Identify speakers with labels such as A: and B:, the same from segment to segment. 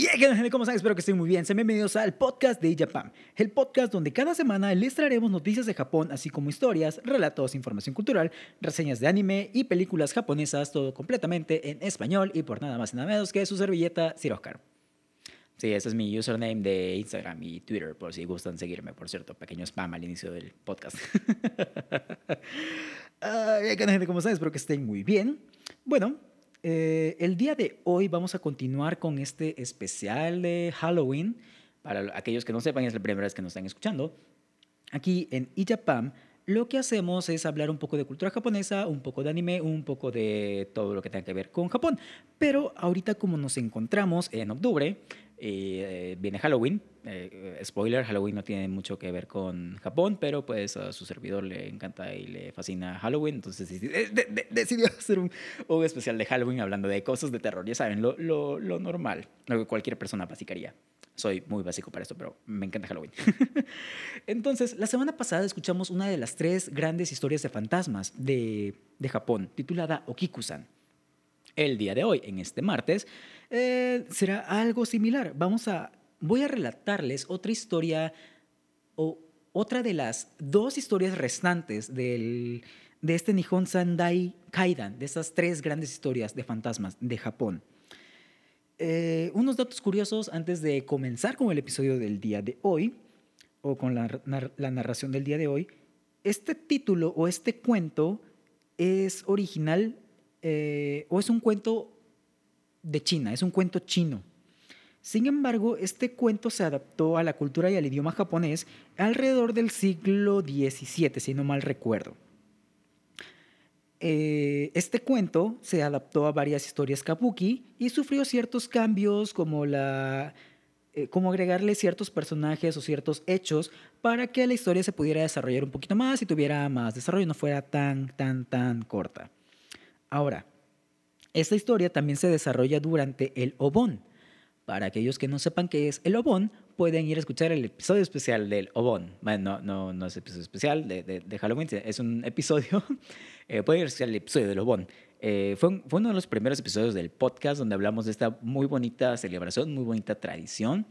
A: Y hey, gente, ¿cómo están? Espero que estén muy bien. Sean bienvenidos al podcast de Japan, el podcast donde cada semana les traeremos noticias de Japón, así como historias, relatos, información cultural, reseñas de anime y películas japonesas, todo completamente en español y por nada más y nada menos que su servilleta Sir Oscar. Sí, ese es mi username de Instagram y Twitter, por si gustan seguirme. Por cierto, pequeño spam al inicio del podcast. Ay, gente, ¿cómo están? Espero que estén muy bien. Bueno, eh, el día de hoy vamos a continuar con este especial de Halloween. Para aquellos que no sepan, es la primera vez que nos están escuchando. Aquí en iJapan lo que hacemos es hablar un poco de cultura japonesa, un poco de anime, un poco de todo lo que tenga que ver con Japón. Pero ahorita como nos encontramos en octubre, eh, viene Halloween. Eh, spoiler, Halloween no tiene mucho que ver con Japón, pero pues a su servidor le encanta y le fascina Halloween. Entonces decidió hacer un, un, especial de Halloween hablando de cosas de terror. Ya saben, lo normal, lo que cualquier persona basicaría. Soy muy básico para esto, pero me encanta Halloween. Entonces, la semana pasada escuchamos una de las tres grandes historias de fantasmas de, de Japón, titulada Okikusan. El día de hoy, en este martes, eh, será algo similar. Vamos a, voy a relatarles otra historia o otra de las dos historias restantes de este Nihon Sandai Kaidan, de esas tres grandes historias de fantasmas de Japón. Eh, unos datos curiosos antes de comenzar con el episodio del día de hoy, o con la, la narración del día de hoy. Este título o este cuento es original eh, o es un cuento de China, es un cuento chino. Sin embargo, este cuento se adaptó a la cultura y al idioma japonés alrededor del siglo XVII, si no mal recuerdo. Eh, este cuento se adaptó a varias historias kabuki y sufrió ciertos cambios como la eh, como agregarle ciertos personajes o ciertos hechos para que la historia se pudiera desarrollar un poquito más y tuviera más desarrollo, no fuera tan, tan, tan corta. Ahora, esta historia también se desarrolla durante el Obon. Para aquellos que no sepan qué es el Obon, pueden ir a escuchar el episodio especial del Obon. Bueno, no, no, es episodio especial de, Halloween, es un episodio. Eh, pueden ir a escuchar el episodio del Obon. Eh, fue, fue, uno de los primeros episodios del podcast donde hablamos de esta muy bonita celebración, muy bonita tradición,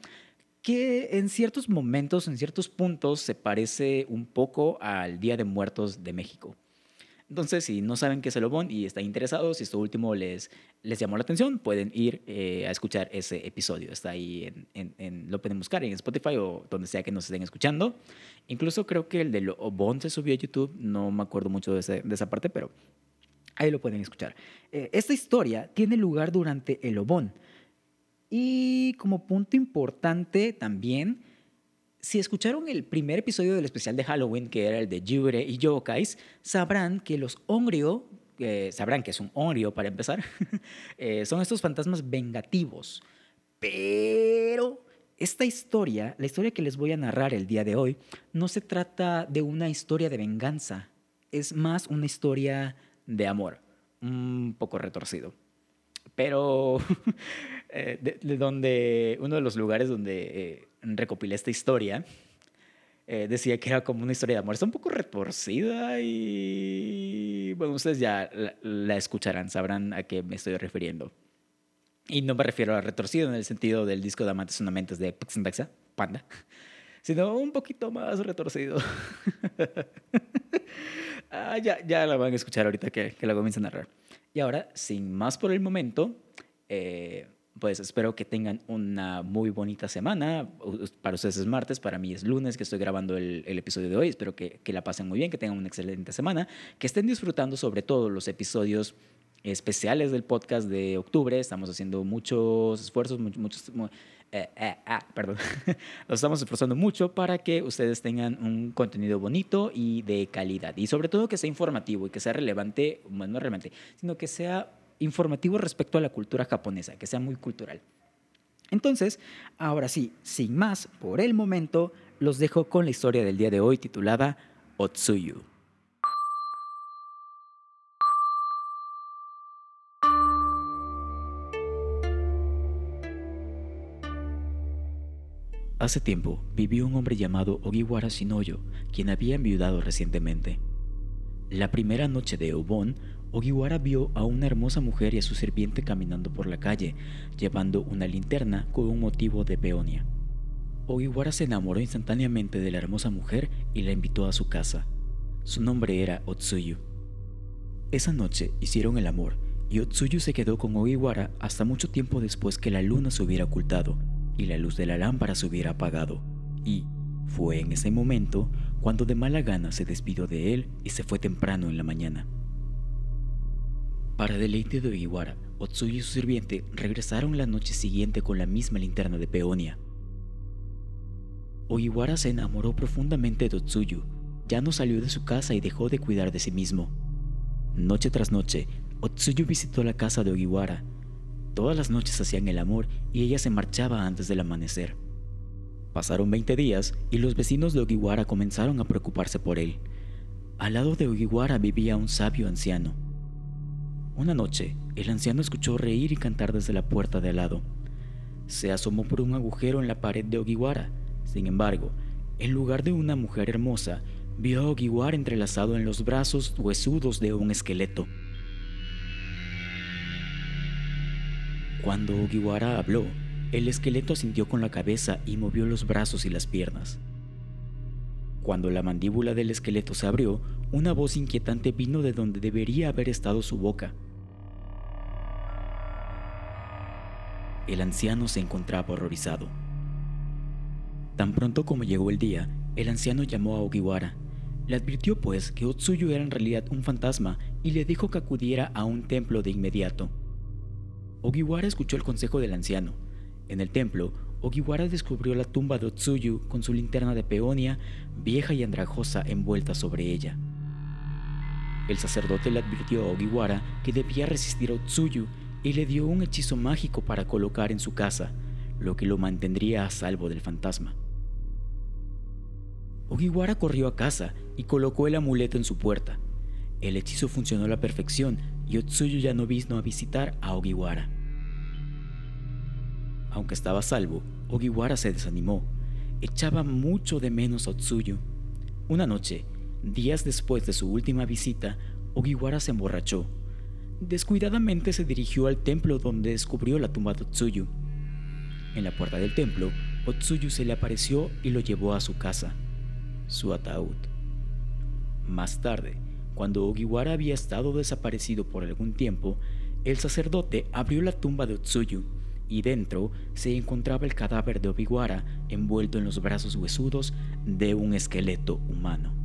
A: que en ciertos momentos, en ciertos puntos, se parece un poco al Día de Muertos de México. Entonces, si no saben qué es el Obon y están interesados, si esto último les, les llamó la atención, pueden ir eh, a escuchar ese episodio. Está ahí, en, en, lo pueden buscar en Spotify o donde sea que nos estén escuchando. Incluso creo que el del Obon se subió a YouTube, no me acuerdo mucho de, ese, de esa parte, pero ahí lo pueden escuchar. Eh, esta historia tiene lugar durante el Obon. Y como punto importante también, si escucharon el primer episodio del especial de Halloween, que era el de Yure y Yokais, sabrán que los Onryo, eh, sabrán que es un Onryo para empezar, eh, son estos fantasmas vengativos. Pero esta historia, la historia que les voy a narrar el día de hoy, no se trata de una historia de venganza, es más una historia de amor, un poco retorcido. Pero eh, de, donde, uno de los lugares donde recopilé esta historia, eh, decía que era como una historia de amor. Está un poco retorcida y bueno, ustedes ya la, escucharán, sabrán a qué me estoy refiriendo. Y no me refiero a retorcido en el sentido del disco de Amantes Sonamentes de Pixenbexa, Panda, sino un poquito más retorcido. ah, ya, ya la van a escuchar ahorita que, que la comienzo a narrar. Y ahora, sin más por el momento, eh, pues espero que tengan una muy bonita semana. Para ustedes es martes, para mí es lunes que estoy grabando el, episodio de hoy. Espero que, la pasen muy bien, que tengan una excelente semana, que estén disfrutando sobre todo los episodios especiales del podcast de octubre. Estamos haciendo muchos esfuerzos, muchos... muchos eh, eh, ah, perdón. Nos estamos esforzando mucho para que ustedes tengan un contenido bonito y de calidad. Y sobre todo que sea informativo y que sea relevante, bueno, no relevante, sino que sea informativo respecto a la cultura japonesa, que sea muy cultural. Entonces, ahora sí, sin más, por el momento, los dejo con la historia del día de hoy titulada Otsuyu. Hace tiempo vivió un hombre llamado Ogiwara Shinoyo, quien había enviudado recientemente. La primera noche de Obon,
B: Ogiwara vio a una hermosa mujer y a su sirviente caminando por la calle, llevando una linterna con un motivo de peonia. Ogiwara se enamoró instantáneamente de la hermosa mujer y la invitó a su casa. Su nombre era Otsuyu. Esa noche hicieron el amor y Otsuyu se quedó con Ogiwara hasta mucho tiempo después que la luna se hubiera ocultado y la luz de la lámpara se hubiera apagado. Y fue en ese momento cuando de mala gana se despidió de él y se fue temprano en la mañana. Para deleite de Ogiwara, Otsuyu y su sirviente regresaron la noche siguiente con la misma linterna de peonia. Ogiwara se enamoró profundamente de Otsuyu, ya no salió de su casa y dejó de cuidar de sí mismo. Noche tras noche, Otsuyu visitó la casa de Ogiwara. Todas las noches hacían el amor y ella se marchaba antes del amanecer. Pasaron 20 días y los vecinos de Ogiwara comenzaron a preocuparse por él. Al lado de Ogiwara vivía un sabio anciano. Una noche, el anciano escuchó reír y cantar desde la puerta de al lado. Se asomó por un agujero en la pared de Ogiwara. Sin embargo, en lugar de una mujer hermosa, vio a Ogiwara entrelazado en los brazos huesudos de un esqueleto. Cuando Ogiwara habló, el esqueleto asintió con la cabeza y movió los brazos y las piernas. Cuando la mandíbula del esqueleto se abrió, una voz inquietante vino de donde debería haber estado su boca. El anciano se encontraba horrorizado. Tan pronto como llegó el día, el anciano llamó a Ogiwara. Le advirtió pues que Otsuyu era en realidad un fantasma y le dijo que acudiera a un templo de inmediato. Ogiwara escuchó el consejo del anciano en el templo, Ogiwara descubrió la tumba de Otsuyu con su linterna de peonia, vieja y andrajosa, envuelta sobre ella. El sacerdote le advirtió a Ogiwara que debía resistir a Otsuyu y le dio un hechizo mágico para colocar en su casa, lo que lo mantendría a salvo del fantasma. Ogiwara corrió a casa y colocó el amuleto en su puerta. El hechizo funcionó a la perfección y Otsuyu ya no vino a visitar a Ogiwara. Aunque estaba salvo, Ogiwara se desanimó. Echaba mucho de menos a Otsuyu. Una noche, días después de su última visita, Ogiwara se emborrachó. Descuidadamente se dirigió al templo donde descubrió la tumba de Otsuyu. En la puerta del templo, Otsuyu se le apareció y lo llevó a su casa, su ataúd. Más tarde, cuando Ogiwara había estado desaparecido por algún tiempo, el sacerdote abrió la tumba de Otsuyu y dentro se encontraba el cadáver de Obiwara envuelto en los brazos huesudos de un esqueleto humano.